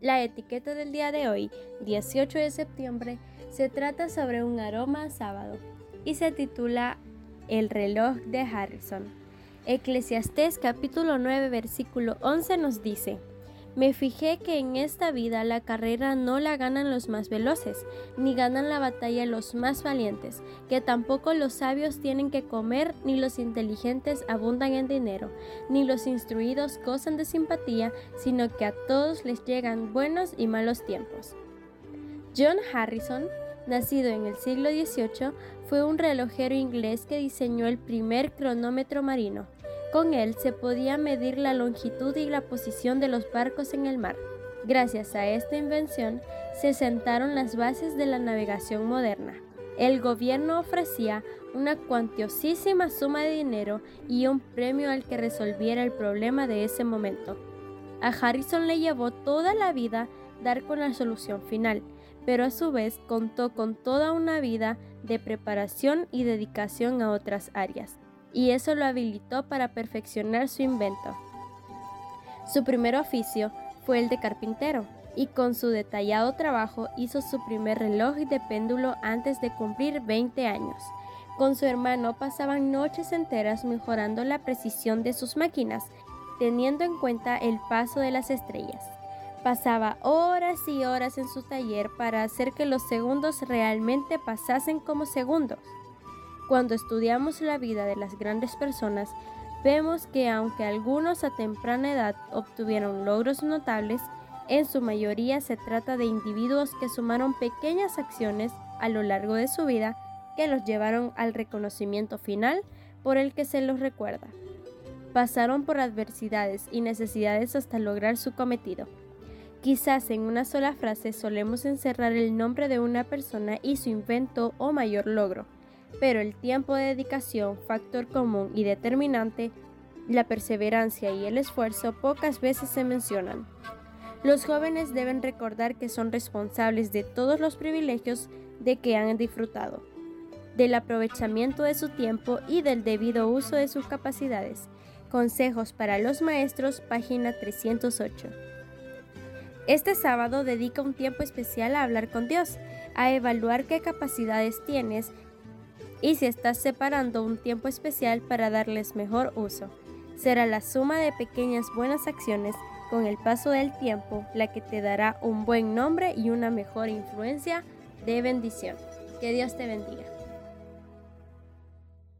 La etiqueta del día de hoy, 18 de septiembre, se trata sobre un aroma sábado y se titula El reloj de Harrison. Eclesiastés capítulo 9 versículo 11 nos dice, me fijé que en esta vida la carrera no la ganan los más veloces, ni ganan la batalla los más valientes, que tampoco los sabios tienen que comer, ni los inteligentes abundan en dinero, ni los instruidos gozan de simpatía, sino que a todos les llegan buenos y malos tiempos. John Harrison, nacido en el siglo XVIII, fue un relojero inglés que diseñó el primer cronómetro marino. Con él se podía medir la longitud y la posición de los barcos en el mar. Gracias a esta invención se sentaron las bases de la navegación moderna. El gobierno ofrecía una cuantiosísima suma de dinero y un premio al que resolviera el problema de ese momento. A Harrison le llevó toda la vida dar con la solución final, pero a su vez contó con toda una vida de preparación y dedicación a otras áreas y eso lo habilitó para perfeccionar su invento. Su primer oficio fue el de carpintero, y con su detallado trabajo hizo su primer reloj de péndulo antes de cumplir 20 años. Con su hermano pasaban noches enteras mejorando la precisión de sus máquinas, teniendo en cuenta el paso de las estrellas. Pasaba horas y horas en su taller para hacer que los segundos realmente pasasen como segundos. Cuando estudiamos la vida de las grandes personas, vemos que aunque algunos a temprana edad obtuvieron logros notables, en su mayoría se trata de individuos que sumaron pequeñas acciones a lo largo de su vida que los llevaron al reconocimiento final por el que se los recuerda. Pasaron por adversidades y necesidades hasta lograr su cometido. Quizás en una sola frase solemos encerrar el nombre de una persona y su invento o mayor logro pero el tiempo de dedicación, factor común y determinante, la perseverancia y el esfuerzo pocas veces se mencionan. Los jóvenes deben recordar que son responsables de todos los privilegios de que han disfrutado, del aprovechamiento de su tiempo y del debido uso de sus capacidades. Consejos para los maestros, página 308. Este sábado dedica un tiempo especial a hablar con Dios, a evaluar qué capacidades tienes y si estás separando un tiempo especial para darles mejor uso. Será la suma de pequeñas buenas acciones con el paso del tiempo la que te dará un buen nombre y una mejor influencia de bendición. Que Dios te bendiga.